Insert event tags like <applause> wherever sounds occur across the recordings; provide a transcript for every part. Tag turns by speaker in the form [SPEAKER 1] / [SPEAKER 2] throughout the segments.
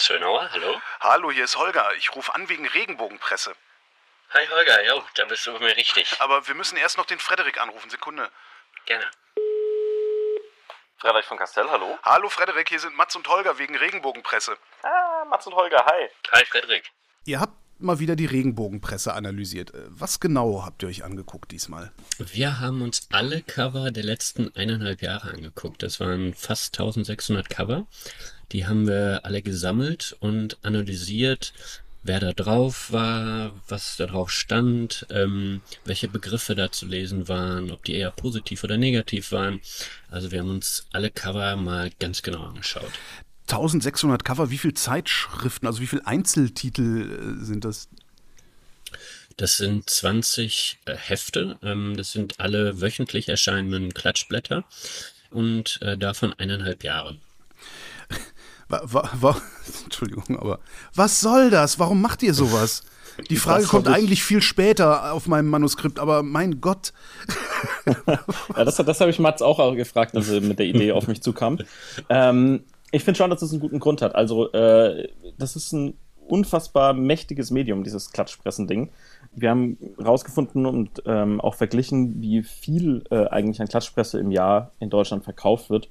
[SPEAKER 1] Zönauer, hallo?
[SPEAKER 2] Hallo, hier ist Holger. Ich rufe an wegen Regenbogenpresse.
[SPEAKER 1] Hi Holger, jo, da bist du bei mir richtig.
[SPEAKER 2] Aber wir müssen erst noch den Frederik anrufen. Sekunde.
[SPEAKER 1] Gerne.
[SPEAKER 3] Frederik von Castell, hallo.
[SPEAKER 2] Hallo Frederik, hier sind Mats und Holger wegen Regenbogenpresse.
[SPEAKER 3] Ah, Mats und Holger, hi.
[SPEAKER 1] Hi Frederik.
[SPEAKER 2] Ihr habt mal wieder die Regenbogenpresse analysiert. Äh, Was genau habt ihr euch angeguckt diesmal?
[SPEAKER 1] Wir haben uns alle Cover der letzten eineinhalb Jahre angeguckt. Das waren fast 1600 Cover. Die haben wir alle gesammelt und analysiert, wer da drauf war, was da drauf stand, ähm, welche Begriffe da zu lesen waren, ob die eher positiv oder negativ waren. Also wir haben uns alle Cover mal ganz genau angeschaut.
[SPEAKER 2] 1600 Cover, wie viele Zeitschriften, also wie viele Einzeltitel äh, sind das?
[SPEAKER 1] Das sind 20 äh, Hefte. Ähm, das sind alle wöchentlich erscheinenden Klatschblätter und äh, davon eineinhalb Jahre.
[SPEAKER 2] Wa wa wa <laughs> Entschuldigung, aber was soll das? Warum macht ihr sowas? Die Frage
[SPEAKER 4] Das
[SPEAKER 2] kommt eigentlich viel später auf meinem Manuskript, aber mein Gott. <laughs>
[SPEAKER 4] Ja, das, das habe ich Mats auch gefragt, als er mit der Idee auf mich zukam. Ähm, ich finde schon, dass es einen guten Grund hat. Also, äh, das ist ein unfassbar mächtiges Medium, dieses Klatschpressen-Ding. Wir haben rausgefunden und ähm, auch verglichen, wie viel äh, eigentlich an Klatschpresse im Jahr in Deutschland verkauft wird.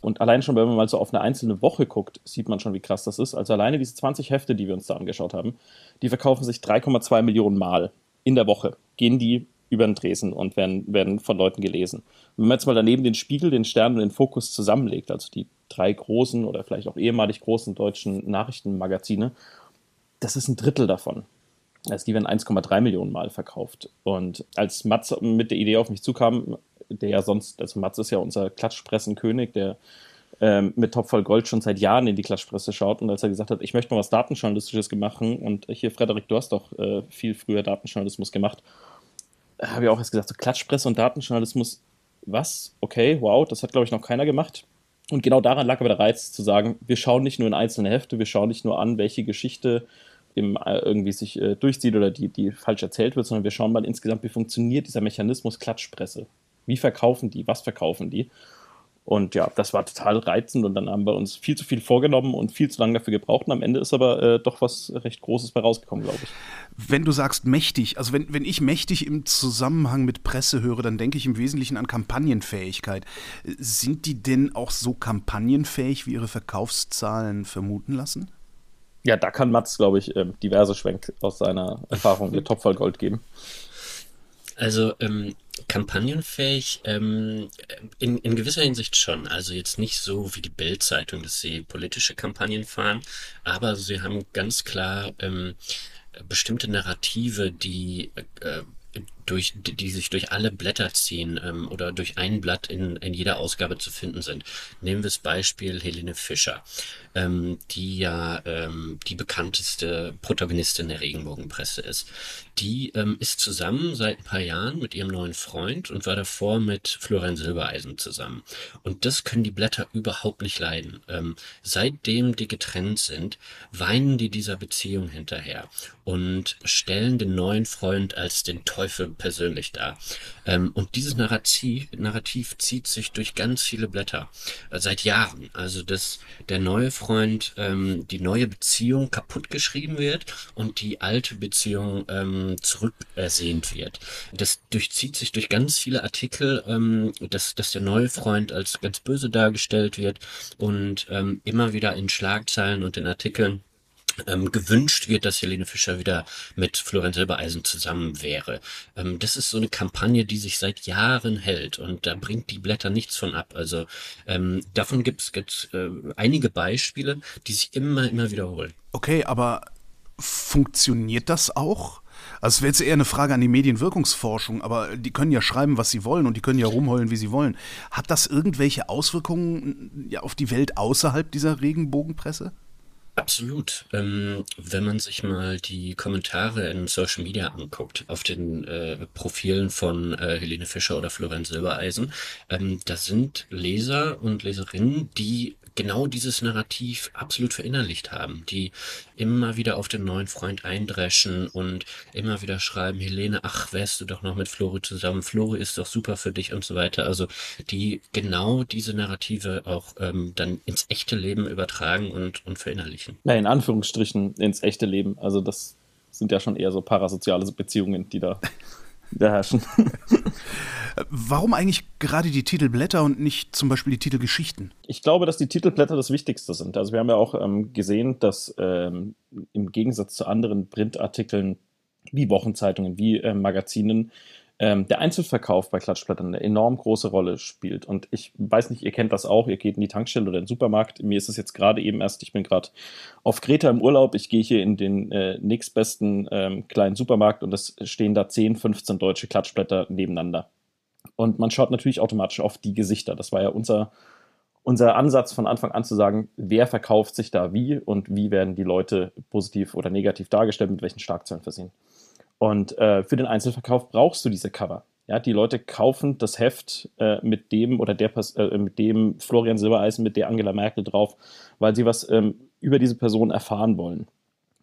[SPEAKER 4] Und allein schon, wenn man mal so auf eine einzelne Woche guckt, sieht man schon, wie krass das ist. Also alleine diese 20 Hefte, die wir uns da angeschaut haben, die verkaufen sich 3,2 Millionen Mal in der Woche. Gehen die über den Tresen und werden, werden von Leuten gelesen. Und wenn man jetzt mal daneben den Spiegel, den Stern und den Fokus zusammenlegt, also die drei großen oder vielleicht auch ehemalig großen deutschen Nachrichtenmagazine, das ist ein Drittel davon. Also die werden 1,3 Millionen Mal verkauft. Und als Mats mit der Idee auf mich zukam, der ja sonst, also Mats ist ja unser Klatschpressenkönig, der ähm, mit Top voll Gold schon seit Jahren in die Klatschpresse schaut und als er gesagt hat, ich möchte mal was Datenjournalistisches machen und hier, Frederik, du hast doch äh, viel früher Datenjournalismus gemacht, habe ich auch erst gesagt, so Klatschpresse und Datenjournalismus, was? Okay, wow, das hat, glaube ich, noch keiner gemacht. Und genau daran lag aber der Reiz, zu sagen, wir schauen nicht nur in einzelne Hefte, wir schauen nicht nur an, welche Geschichte äh, irgendwie sich äh, durchzieht oder die, die falsch erzählt wird, sondern wir schauen mal insgesamt, wie funktioniert dieser Mechanismus Klatschpresse. Wie verkaufen die? Was verkaufen die? Und ja, das war total reizend und dann haben wir uns viel zu viel vorgenommen und viel zu lange dafür gebraucht. Und am Ende ist aber äh, doch was recht Großes bei rausgekommen, glaube ich.
[SPEAKER 2] Wenn du sagst mächtig, also wenn, wenn ich mächtig im Zusammenhang mit Presse höre, dann denke ich im Wesentlichen an Kampagnenfähigkeit. Sind die denn auch so kampagnenfähig, wie ihre Verkaufszahlen vermuten lassen?
[SPEAKER 4] Ja, da kann Mats, glaube ich, ähm, diverse Schwenk aus seiner Erfahrung mit Topf voll Gold geben.
[SPEAKER 1] Also ähm, kampagnenfähig ähm, in, in gewisser Hinsicht schon. Also jetzt nicht so wie die Bild-Zeitung, dass sie politische Kampagnen fahren, aber sie haben ganz klar ähm, bestimmte Narrative, die äh, durch, die, die sich durch alle Blätter ziehen ähm, oder durch ein Blatt in, in jeder Ausgabe zu finden sind. Nehmen wir das Beispiel Helene Fischer, ähm, die ja ähm, die bekannteste Protagonistin der Regenbogenpresse ist. Die ähm, ist zusammen seit ein paar Jahren mit ihrem neuen Freund und war davor mit Florian Silbereisen zusammen. Und das können die Blätter überhaupt nicht leiden. Ähm, seitdem die getrennt sind, weinen die dieser Beziehung hinterher und stellen den neuen Freund als den Teufel persönlich dar. Ähm, und dieses Narrativ, Narrativ zieht sich durch ganz viele Blätter äh, seit Jahren. Also dass der neue Freund, ähm, die neue Beziehung kaputt geschrieben wird und die alte Beziehung ähm, zurückersehnt wird. Das durchzieht sich durch ganz viele Artikel, ähm, dass, dass der neue Freund als ganz böse dargestellt wird und ähm, immer wieder in Schlagzeilen und in Artikeln ähm, gewünscht wird, dass Helene Fischer wieder mit Florian Silbereisen zusammen wäre. Ähm, das ist so eine Kampagne, die sich seit Jahren hält und da bringt die Blätter nichts von ab. Also ähm, davon gibt es äh, einige Beispiele, die sich immer, immer wiederholen.
[SPEAKER 2] Okay, aber funktioniert das auch? Also es wäre jetzt eher eine Frage an die Medienwirkungsforschung, aber die können ja schreiben, was sie wollen und die können ja rumheulen, wie sie wollen. Hat das irgendwelche Auswirkungen ja, auf die Welt außerhalb dieser Regenbogenpresse?
[SPEAKER 1] Absolut. Ähm, wenn man sich mal die Kommentare in Social Media anguckt, auf den äh, Profilen von äh, Helene Fischer oder Florian Silbereisen, ähm, da sind Leser und Leserinnen, die genau dieses Narrativ absolut verinnerlicht haben, die immer wieder auf den neuen Freund eindreschen und immer wieder schreiben, Helene, ach, wärst du doch noch mit Flori zusammen, Flori ist doch super für dich und so weiter. Also die genau diese Narrative auch ähm, dann ins echte Leben übertragen und, und verinnerlichen.
[SPEAKER 4] Ja, in Anführungsstrichen ins echte Leben. Also das sind ja schon eher so parasoziale Beziehungen, die da, <laughs> die da herrschen.
[SPEAKER 2] Warum eigentlich gerade die Titelblätter und nicht zum Beispiel die Titelgeschichten?
[SPEAKER 4] Ich glaube, dass die Titelblätter das Wichtigste sind. Also wir haben ja auch ähm, gesehen, dass ähm, im Gegensatz zu anderen Printartikeln wie Wochenzeitungen, wie äh, Magazinen, ähm, der Einzelverkauf bei Klatschblättern eine enorm große Rolle spielt. Und ich weiß nicht, ihr kennt das auch, ihr geht in die Tankstelle oder in den Supermarkt. Mir ist es jetzt gerade eben erst, ich bin gerade auf Kreta im Urlaub, ich gehe hier in den äh, nächstbesten ähm, kleinen Supermarkt und es stehen da 10, 15 deutsche Klatschblätter nebeneinander. Und man schaut natürlich automatisch auf die Gesichter. Das war ja unser, unser Ansatz von Anfang an zu sagen, wer verkauft sich da wie und wie werden die Leute positiv oder negativ dargestellt, mit welchen Schlagzeilen versehen. Und äh, für den Einzelverkauf brauchst du diese Cover. Ja, die Leute kaufen das Heft äh, mit dem oder der äh, mit dem Florian Silbereisen, mit der Angela Merkel drauf, weil sie was ähm, über diese Person erfahren wollen.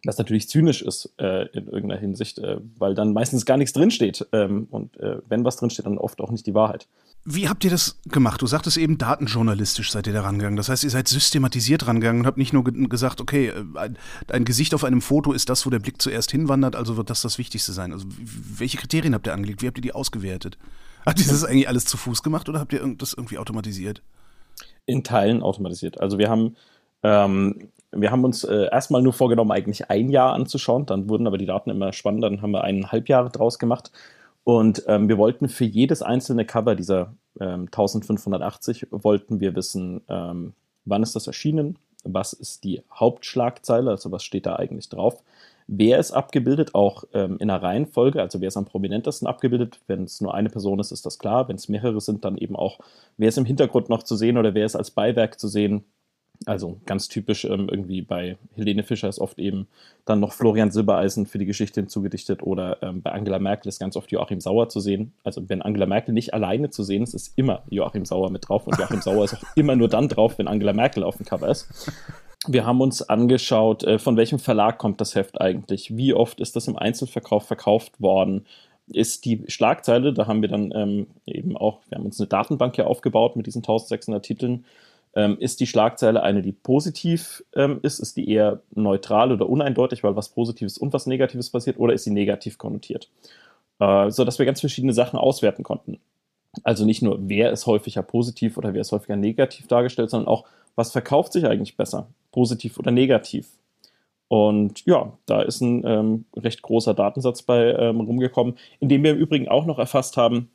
[SPEAKER 4] Was natürlich zynisch ist äh, in irgendeiner Hinsicht, äh, weil dann meistens gar nichts drinsteht. Ähm, und äh, wenn was drinsteht, dann oft auch nicht die Wahrheit.
[SPEAKER 2] Wie habt ihr das gemacht? Du sagtest eben, datenjournalistisch seid ihr da rangegangen. Das heißt, ihr seid systematisiert rangegangen und habt nicht nur ge gesagt, okay, äh, ein, ein, Gesicht auf einem Foto ist das, wo der Blick zuerst hinwandert, also wird das das Wichtigste sein. Also welche Kriterien habt ihr angelegt? Wie habt ihr die ausgewertet? Habt ihr das eigentlich alles zu Fuß gemacht oder habt ihr das irgendwie automatisiert?
[SPEAKER 4] In Teilen automatisiert. Also wir haben ähm, wir haben uns äh, erstmal nur vorgenommen, eigentlich ein Jahr anzuschauen. Dann wurden aber die Daten immer spannender. Dann haben wir eineinhalb Jahre draus gemacht. Und ähm, wir wollten für jedes einzelne Cover dieser ähm, 1580 wollten wir wissen, ähm, wann ist das erschienen, was ist die Hauptschlagzeile, also was steht da eigentlich drauf, wer ist abgebildet, auch ähm, in der Reihenfolge, also wer ist am prominentesten abgebildet. Wenn es nur eine Person ist, ist das klar. Wenn es mehrere sind, dann eben auch, wer ist im Hintergrund noch zu sehen oder wer ist als Beiwerk zu sehen. Also ganz typisch ähm, irgendwie bei Helene Fischer ist oft eben dann noch Florian Silbereisen für die Geschichte hinzugedichtet oder ähm, bei Angela Merkel ist ganz oft Joachim Sauer zu sehen. Also wenn Angela Merkel nicht alleine zu sehen ist, ist immer Joachim Sauer mit drauf und Joachim Sauer ist auch immer nur dann drauf, wenn Angela Merkel auf dem Cover ist. Wir haben uns angeschaut, äh, von welchem Verlag kommt das Heft eigentlich? Wie oft ist das im Einzelverkauf verkauft worden? Ist die Schlagzeile, da haben wir dann ähm, eben auch, wir haben uns eine Datenbank hier aufgebaut mit diesen 1600 Titeln, ähm, ist die Schlagzeile eine, die positiv ähm, ist? Ist die eher neutral oder uneindeutig, weil was Positives und was Negatives passiert? Oder ist sie negativ konnotiert? Äh, sodass wir ganz verschiedene Sachen auswerten konnten. Also nicht nur, wer ist häufiger positiv oder wer ist häufiger negativ dargestellt, sondern auch, was verkauft sich eigentlich besser? Positiv oder negativ? Und ja, da ist ein ähm, recht großer Datensatz bei ähm, rumgekommen, in dem wir im Übrigen auch noch erfasst haben,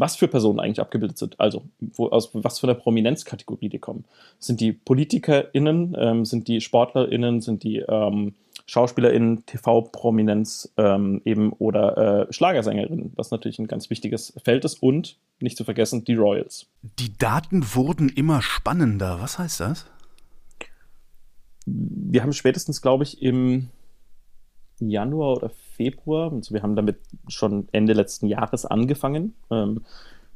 [SPEAKER 4] was für Personen eigentlich abgebildet sind. Also wo, aus was für einer Prominenzkategorie die kommen. Sind die PolitikerInnen, ähm, sind die SportlerInnen, sind die ähm, SchauspielerInnen, TV-Prominenz ähm, eben oder äh, Schlagersängerinnen, was natürlich ein ganz wichtiges Feld ist und nicht zu vergessen die Royals.
[SPEAKER 2] Die Daten wurden immer spannender. Was heißt das?
[SPEAKER 4] Wir haben spätestens, glaube ich, im Januar oder Februar. Also wir haben damit schon Ende letzten Jahres angefangen. Ähm,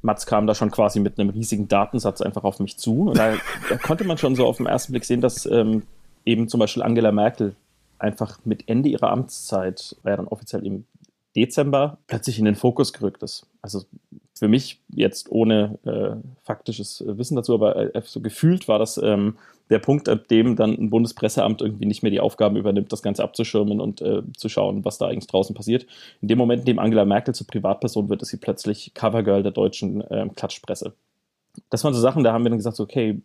[SPEAKER 4] Mats kam da schon quasi mit einem riesigen Datensatz einfach auf mich zu. Und da, da konnte man schon so auf den ersten Blick sehen, dass ähm, eben zum Beispiel Angela Merkel einfach mit Ende ihrer Amtszeit, war ja dann offiziell im Dezember, plötzlich in den Fokus gerückt ist. Also für mich jetzt ohne äh, faktisches Wissen dazu, aber äh, so gefühlt war das ähm, der Punkt, ab dem dann ein Bundespresseamt irgendwie nicht mehr die Aufgaben übernimmt, das Ganze abzuschirmen und äh, zu schauen, was da eigentlich draußen passiert. In dem Moment, in dem Angela Merkel zur Privatperson wird, ist sie plötzlich Covergirl der deutschen äh, Klatschpresse. Das waren so Sachen, da haben wir dann gesagt, okay,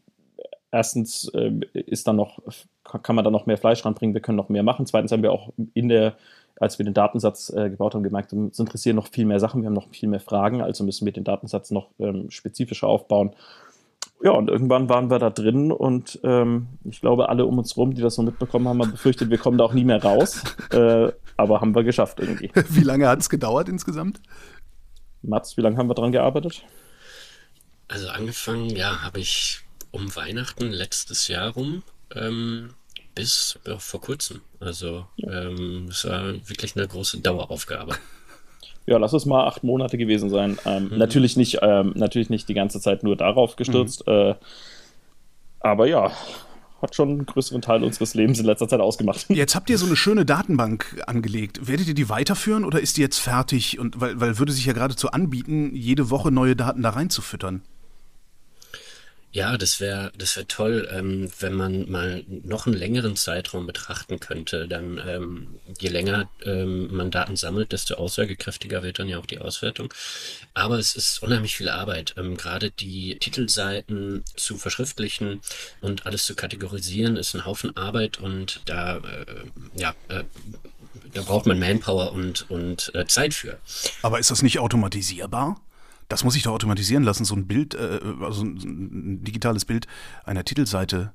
[SPEAKER 4] erstens äh, ist dann noch, kann man da noch mehr Fleisch ranbringen, wir können noch mehr machen. Zweitens haben wir auch in der, als wir den Datensatz äh, gebaut haben, gemerkt, uns interessieren noch viel mehr Sachen, wir haben noch viel mehr Fragen, also müssen wir den Datensatz noch ähm, spezifischer aufbauen ja, und irgendwann waren wir da drin und ähm, ich glaube, alle um uns rum, die das so mitbekommen haben, haben befürchtet, wir kommen da auch nie mehr raus. Äh, aber haben wir geschafft irgendwie. <laughs>
[SPEAKER 2] Wie lange hat es gedauert insgesamt?
[SPEAKER 4] Mats, wie lange haben wir dran gearbeitet?
[SPEAKER 1] Also angefangen, ja, habe ich um Weihnachten letztes Jahr rum ähm, bis ja, vor kurzem. Also ähm, es war wirklich eine große Daueraufgabe
[SPEAKER 4] ja, lass es mal acht Monate gewesen sein. Ähm, mhm. Natürlich nicht, ähm, natürlich nicht die ganze Zeit nur darauf gestürzt. Mhm. Äh, Aber ja, hat schon einen größeren Teil unseres Lebens in letzter Zeit ausgemacht. <laughs>
[SPEAKER 2] Jetzt habt ihr so eine schöne Datenbank angelegt. Werdet ihr die weiterführen oder ist die jetzt fertig? Und weil, weil würde sich ja geradezu anbieten, jede Woche neue Daten da reinzufüttern.
[SPEAKER 1] Ja, das wäre das wär toll, ähm, wenn man mal noch einen längeren Zeitraum betrachten könnte. Dann, ähm, je länger ähm, man Daten sammelt, desto aussagekräftiger wird dann ja auch die Auswertung. Aber es ist unheimlich viel Arbeit. Ähm, Gerade die Titelseiten zu verschriftlichen und alles zu kategorisieren, ist ein Haufen Arbeit und da, äh, ja, äh, da braucht man Manpower und, und äh, Zeit für.
[SPEAKER 2] Aber ist das nicht automatisierbar? Das muss ich doch automatisieren lassen, so ein Bild, äh, also ein digitales Bild einer Titelseite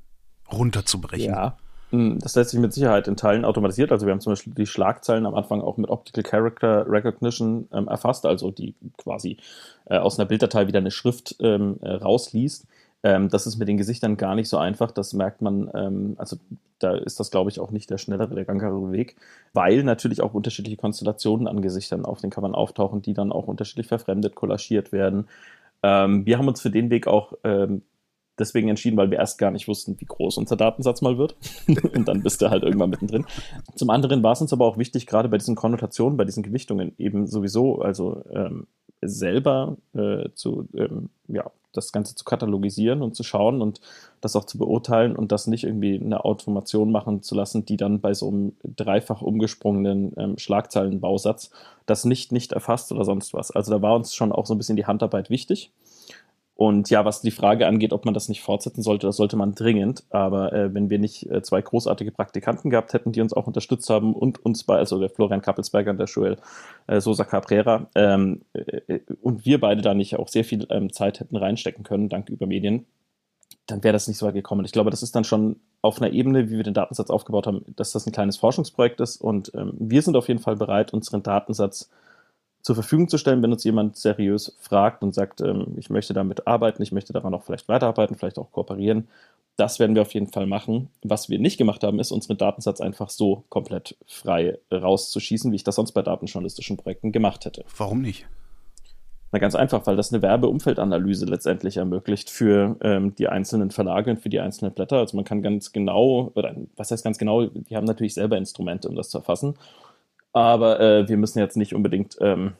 [SPEAKER 2] runterzubrechen.
[SPEAKER 4] Ja, hm, das lässt sich mit Sicherheit in Teilen automatisiert. Also wir haben zum Beispiel die Schlagzeilen am Anfang auch mit Optical Character Recognition ähm, erfasst, also die quasi äh, aus einer Bilddatei wieder eine Schrift ähm, äh, rausliest. Ähm, das ist mit den Gesichtern gar nicht so einfach. Das merkt man, ähm, also da ist das, glaube ich, auch nicht der schnellere, der gangbarere Weg, weil natürlich auch unterschiedliche Konstellationen an Gesichtern auf den Covern auftauchen, die dann auch unterschiedlich verfremdet, kollagiert werden. Ähm, wir haben uns für den Weg auch ähm, deswegen entschieden, weil wir erst gar nicht wussten, wie groß unser Datensatz mal wird. <laughs> und dann bist du halt irgendwann mittendrin. Zum anderen war es uns aber auch wichtig, gerade bei diesen Konnotationen, bei diesen Gewichtungen eben sowieso, also ähm, selber äh, zu, ähm, ja, das Ganze zu katalogisieren und zu schauen und das auch zu beurteilen und das nicht irgendwie eine Automation machen zu lassen, die dann bei so einem dreifach umgesprungenen ähm, Schlagzeilenbausatz das nicht, nicht erfasst oder sonst was. Also da war uns schon auch so ein bisschen die Handarbeit wichtig. Und ja, was die Frage angeht, ob man das nicht fortsetzen sollte, das sollte man dringend. Aber äh, wenn wir nicht äh, zwei großartige Praktikanten gehabt hätten, die uns auch unterstützt haben und uns bei, also der Florian Kappelsberger und der Joel äh, Sosa Cabrera, ähm, äh, und wir beide da nicht auch sehr viel ähm, Zeit hätten reinstecken können, dank über Medien, dann wäre das nicht so weit gekommen. Ich glaube, das ist dann schon auf einer Ebene, wie wir den Datensatz aufgebaut haben, dass das ein kleines Forschungsprojekt ist. Und ähm, wir sind auf jeden Fall bereit, unseren Datensatz zur Verfügung zu stellen, wenn uns jemand seriös fragt und sagt, ähm, ich möchte damit arbeiten, ich möchte daran auch vielleicht weiterarbeiten, vielleicht auch kooperieren. Das werden wir auf jeden Fall machen. Was wir nicht gemacht haben, ist, unseren Datensatz einfach so komplett frei rauszuschießen, wie ich das sonst bei datenjournalistischen Projekten gemacht hätte.
[SPEAKER 2] Warum nicht?
[SPEAKER 4] Na ganz einfach, weil das eine Werbeumfeldanalyse letztendlich ermöglicht für ähm, die einzelnen Verlage und für die einzelnen Blätter. Also man kann ganz genau, oder was heißt ganz genau, die haben natürlich selber Instrumente, um das zu erfassen. Aber äh, wir müssen jetzt nicht unbedingt ähm,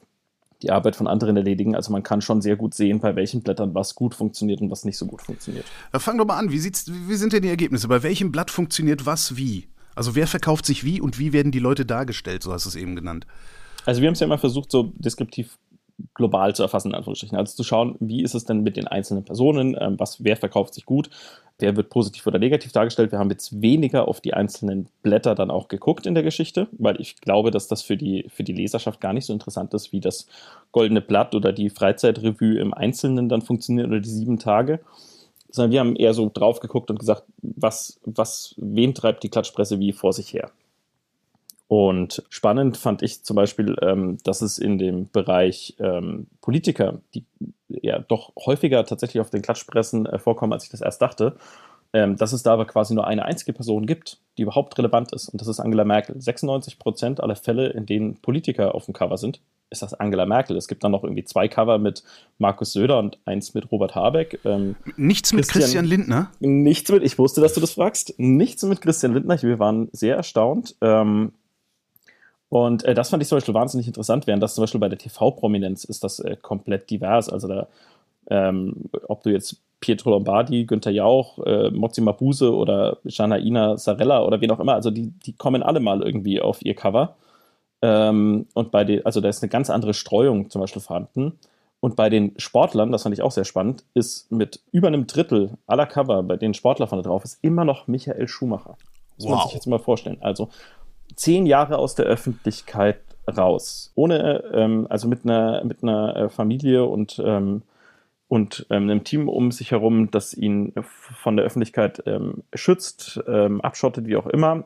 [SPEAKER 4] die Arbeit von anderen erledigen. Also man kann schon sehr gut sehen, bei welchen Blättern was gut funktioniert und was nicht so gut funktioniert.
[SPEAKER 2] Fang doch mal an, wie, sieht's, wie sind denn die Ergebnisse? Bei welchem Blatt funktioniert was wie? Also wer verkauft sich wie und wie werden die Leute dargestellt, so hast du es eben genannt.
[SPEAKER 4] Also wir haben es ja immer versucht, so deskriptiv global zu erfassen, in Anführungsstrichen. Also zu schauen, wie ist es denn mit den einzelnen Personen, ähm, was, wer verkauft sich gut, wer wird positiv oder negativ dargestellt. Wir haben jetzt weniger auf die einzelnen Blätter dann auch geguckt in der Geschichte, weil ich glaube, dass das für die, für die Leserschaft gar nicht so interessant ist, wie das Goldene Blatt oder die Freizeitrevue im Einzelnen dann funktioniert oder die sieben Tage. Sondern wir haben eher so drauf geguckt und gesagt, was, was, wen treibt die Klatschpresse wie vor sich her? Und spannend fand ich zum Beispiel, ähm, dass es in dem Bereich ähm, Politiker, die ja doch häufiger tatsächlich auf den Klatschpressen äh, vorkommen, als ich das erst dachte, ähm, dass es da aber quasi nur eine einzige Person gibt, die überhaupt relevant ist. Und das ist Angela Merkel. 96 Prozent aller Fälle, in denen Politiker auf dem Cover sind, ist das Angela Merkel. Es gibt dann noch irgendwie zwei Cover mit Markus Söder und eins mit Robert Habeck.
[SPEAKER 2] Ähm, nichts mit Christian, Christian, Lindner?
[SPEAKER 4] Nichts mit, ich wusste, dass du das fragst. Nichts mit Christian Lindner. Wir waren sehr erstaunt. Ähm, und äh, das fand ich zum Beispiel wahnsinnig interessant, während das zum Beispiel bei der TV-Prominenz ist das äh, komplett divers. Also da, ähm, ob du jetzt Pietro Lombardi, Günther Jauch, äh, Mozi Mabuse oder Janaina Sarella oder wen auch immer, also die, die kommen alle mal irgendwie auf ihr Cover. Ähm, und bei den, also da ist eine ganz andere Streuung zum Beispiel vorhanden. Und bei den Sportlern, das fand ich auch sehr spannend, ist mit über einem Drittel aller Cover, bei denen Sportler vorne drauf ist, immer noch Michael Schumacher. Das wow. muss man sich jetzt mal vorstellen. Also zehn Jahre aus der Öffentlichkeit raus. Ohne, ähm, also mit einer, mit einer äh, Familie und, ähm, und ähm, einem Team um sich herum, das ihn von der Öffentlichkeit ähm, schützt, ähm, abschottet, wie auch immer.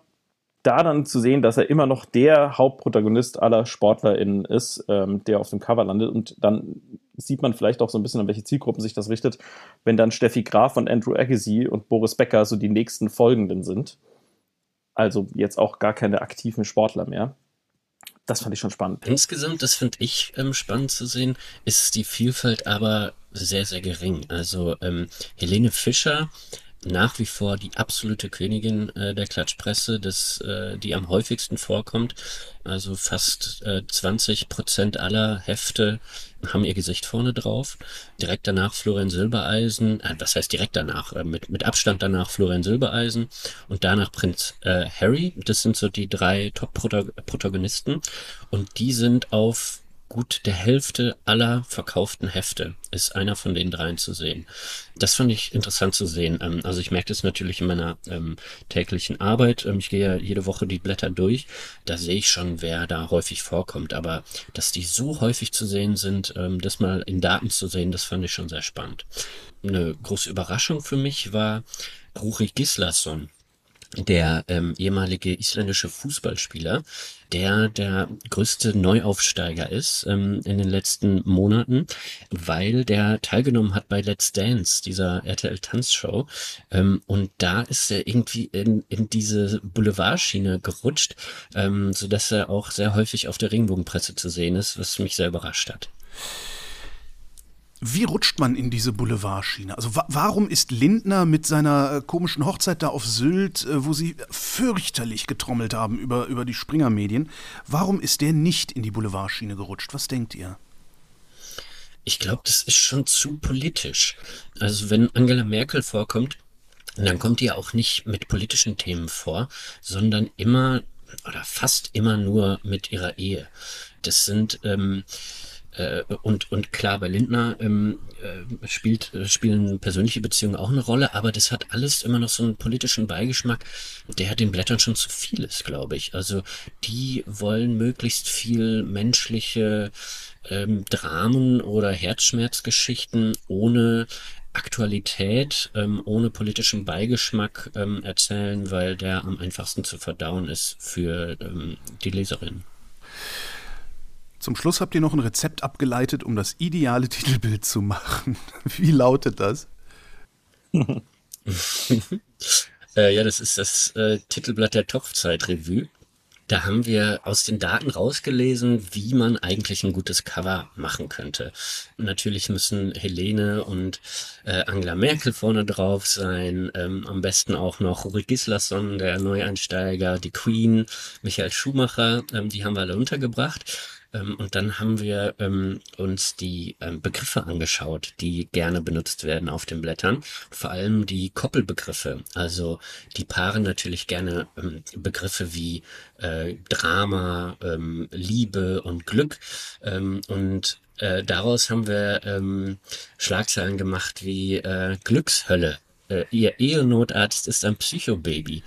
[SPEAKER 4] Da dann zu sehen, dass er immer noch der Hauptprotagonist aller SportlerInnen ist, ähm, der auf dem Cover landet. Und dann sieht man vielleicht auch so ein bisschen, an welche Zielgruppen sich das richtet, wenn dann Steffi Graf und Andrew Agassi und Boris Becker so die nächsten Folgenden sind. Also jetzt auch gar keine aktiven Sportler mehr. Das fand ich schon spannend.
[SPEAKER 1] Insgesamt, das finde ich ähm, spannend zu sehen, ist die Vielfalt aber sehr, sehr gering. Also ähm, Helene Fischer nach wie vor die absolute Königin äh, der Klatschpresse, das, äh, die am häufigsten vorkommt. Also fast äh, 20 Prozent aller Hefte haben ihr Gesicht vorne drauf. Direkt danach Florian Silbereisen, äh, was heißt direkt danach? Äh, mit, mit Abstand danach Florian Silbereisen und danach Prinz äh, Harry. Das sind so die drei Top-Protagonisten. Und die sind auf gut der Hälfte aller verkauften Hefte ist einer von den dreien zu sehen. Das fand ich interessant zu sehen. Ähm, also ich merke das natürlich in meiner ähm, täglichen Arbeit. Ähm, ich gehe ja jede Woche die Blätter durch. Da sehe ich schon, wer da häufig vorkommt. Aber dass die so häufig zu sehen sind, ähm, das mal in Daten zu sehen, das fand ich schon sehr spannend. Eine große Überraschung für mich war Ruri Gislason der ähm, ehemalige isländische Fußballspieler, der der größte Neuaufsteiger ist ähm, in den letzten Monaten, weil der teilgenommen hat bei Let's Dance, dieser RTL Tanzshow. Ähm, und da ist er irgendwie in, in diese Boulevardschiene gerutscht, ähm, so dass er auch sehr häufig auf der Regenbogenpresse zu sehen ist, was mich sehr überrascht hat.
[SPEAKER 2] Wie rutscht man in diese Boulevardschiene? Also wa warum ist Lindner mit seiner äh, komischen Hochzeit da auf Sylt, äh, wo sie fürchterlich getrommelt haben über, über die Springer-Medien, warum ist der nicht in die Boulevardschiene gerutscht? Was denkt ihr?
[SPEAKER 1] Ich glaube, das ist schon zu politisch. Also wenn Angela Merkel vorkommt, dann kommt die ja auch nicht mit politischen Themen vor, sondern immer oder fast immer nur mit ihrer Ehe. Das sind ähm, äh, und, und klar, bei Lindner ähm, äh, spielt, äh, spielen persönliche Beziehungen auch eine Rolle, aber das hat alles immer noch so einen politischen Beigeschmack, der den Blättern schon zu viel ist, glaube ich. Also die wollen möglichst viel menschliche ähm, Dramen oder Herzschmerzgeschichten ohne Aktualität ähm, ohne politischen Beigeschmack ähm, erzählen, weil der am einfachsten zu verdauen ist für ähm, die Leserin.
[SPEAKER 2] Zum Schluss habt ihr noch ein Rezept abgeleitet, um das ideale Titelbild zu machen. <laughs> Wie lautet das? <laughs>
[SPEAKER 1] äh, ja, das ist das äh, Titelblatt der Topfzeit-Revue. Da haben wir aus den Daten rausgelesen, wie man eigentlich ein gutes Cover machen könnte. Natürlich müssen Helene und äh, Angela Merkel vorne drauf sein, ähm, am besten auch noch Rui Gislason, der Neueinsteiger, die Queen, Michael Schumacher, ähm, die haben wir alle untergebracht. Ähm, und dann haben wir ähm, uns die ähm, Begriffe angeschaut, die gerne benutzt werden auf den Blättern. Vor allem die Koppelbegriffe. Also die paaren natürlich gerne ähm, Begriffe wie äh, Drama, ähm, Liebe und Glück. Ähm, und äh, daraus haben wir Schlagzeilen gemacht wie äh, Glückshölle. Äh, ihr Ehenotarzt ist ein Psychobaby.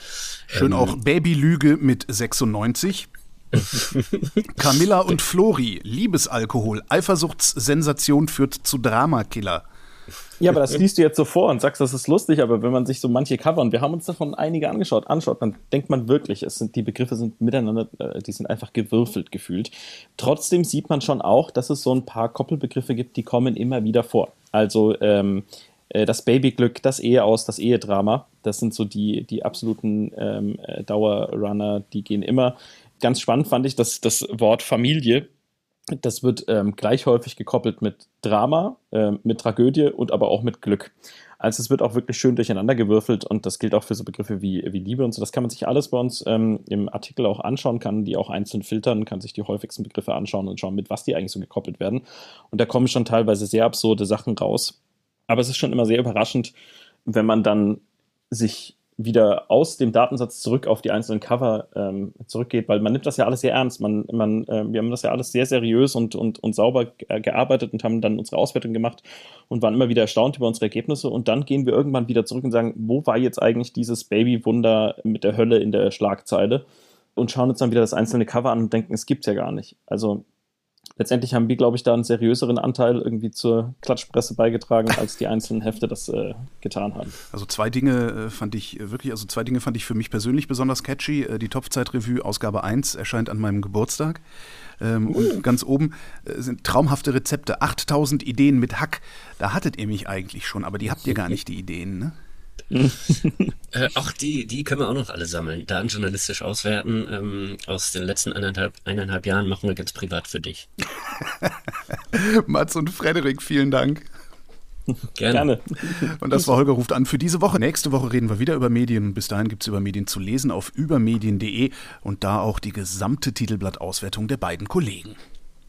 [SPEAKER 2] Schön auch Babylüge mit 96. <laughs> Camilla und Flori, Liebesalkohol, Eifersuchtssensation führt zu Dramakiller.
[SPEAKER 4] Ja, aber das liest du jetzt so vor und sagst, das ist lustig, aber wenn man sich so manche Cover, und wir haben uns davon einige angeschaut, anschaut, dann denkt man wirklich, es sind, die Begriffe sind miteinander, äh, die sind einfach gewürfelt gefühlt. Trotzdem sieht man schon auch, dass es so ein paar Koppelbegriffe gibt, die kommen immer wieder vor. Also ähm, äh, das Babyglück, das Eheaus, das Ehedrama, das sind so die, die absoluten ähm, äh, Dauerrunner, die gehen immer ganz spannend fand ich, dass das Wort Familie, das wird ähm, gleich häufig gekoppelt mit Drama, äh, mit Tragödie und aber auch mit Glück. Also es wird auch wirklich schön durcheinander gewürfelt und das gilt auch für so Begriffe wie, wie Liebe und so. Das kann man sich alles bei uns ähm, im Artikel auch anschauen, kann die auch einzeln filtern, kann sich die häufigsten Begriffe anschauen und schauen, mit was die eigentlich so gekoppelt werden. Und da kommen schon teilweise sehr absurde Sachen raus. Aber es ist schon immer sehr überraschend, wenn man dann sich wieder aus dem Datensatz zurück auf die einzelnen Cover ähm, zurückgeht, weil man nimmt das ja alles sehr ernst. Man, man, äh, wir haben das ja alles sehr seriös und, und, und sauber gearbeitet und haben dann unsere Auswertung gemacht und waren immer wieder erstaunt über unsere Ergebnisse. Und dann gehen wir irgendwann wieder zurück und sagen, wo war jetzt eigentlich dieses Babywunder mit der Hölle in der Schlagzeile? Und schauen uns dann wieder das einzelne Cover an und denken, es gibt's ja gar nicht. Also letztendlich haben wir, glaube ich, da einen seriöseren Anteil irgendwie zur Klatschpresse beigetragen, als die einzelnen Hefte das äh, getan haben.
[SPEAKER 2] Also zwei Dinge äh, fand ich äh, wirklich, also zwei Dinge fand ich für mich persönlich besonders catchy. Äh, die Topfzeit-Revue Ausgabe 1 erscheint an meinem Geburtstag. Ähm, uh. Und ganz oben äh, sind traumhafte Rezepte, 8000 Ideen mit Hack. Da hattet ihr mich eigentlich schon, aber die habt ihr gar nicht, die Ideen, ne? <laughs>
[SPEAKER 1] äh, auch die, die können wir auch noch alle sammeln. Daten journalistisch auswerten. Ähm, aus den letzten eineinhalb, eineinhalb Jahren machen wir ganz privat für dich. <laughs>
[SPEAKER 2] Mats und Frederik, vielen Dank.
[SPEAKER 1] Gerne.
[SPEAKER 4] Gerne.
[SPEAKER 2] Und das war Holger ruft an für diese Woche. Nächste Woche reden wir wieder über Medien. Bis dahin gibt es über Medien zu lesen auf übermedien.de und da auch die gesamte Titelblattauswertung der beiden Kollegen.